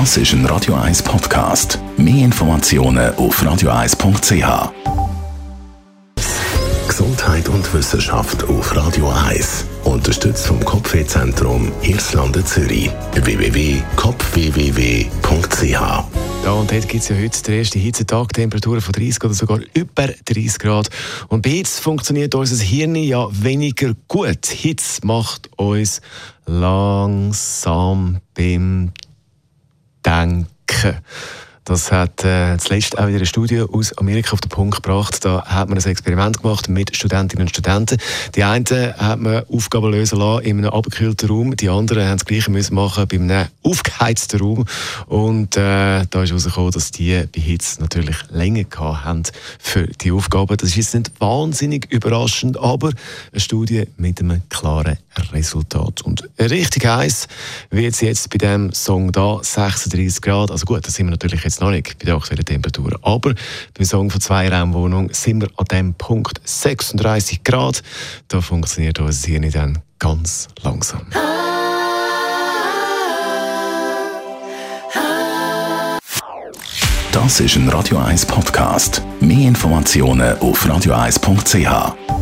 Das ist ein Radio 1 Podcast. Mehr Informationen auf radio1.ch. Gesundheit und Wissenschaft auf Radio 1. Unterstützt vom Kopfwehzentrum Irlande Zürich. www.kopfwww.ch ja, und heute gibt es ja heute den ersten Hitzetag, Temperaturen von 30 oder sogar über 30 Grad. Und bei Hitze funktioniert unser Hirn ja weniger gut. Hitze macht uns langsam beim Denken. Das hat äh, zuletzt auch wieder eine Studie aus Amerika auf den Punkt gebracht. Da hat man ein Experiment gemacht mit Studentinnen und Studenten. Die einen hat man Aufgaben lösen lassen in einem abgekühlten Raum, die anderen haben das Gleiche müssen machen bei einem aufgeheizten Raum. Und äh, da ist herausgekommen, dass die bei Hitze natürlich länger haben für die Aufgaben. Das ist jetzt nicht wahnsinnig überraschend, aber eine Studie mit einem klaren Resultat. Und richtig heiß wird es jetzt bei dem Song da 36 Grad. Also gut, da sind wir natürlich jetzt noch nicht bei der aktuellen Temperatur. Aber beim Song von zwei Raumwohnung sind wir an dem Punkt 36 Grad. Da funktioniert unser Hirn dann ganz langsam. Das ist ein Radio 1 Podcast. Mehr Informationen auf radio1.ch.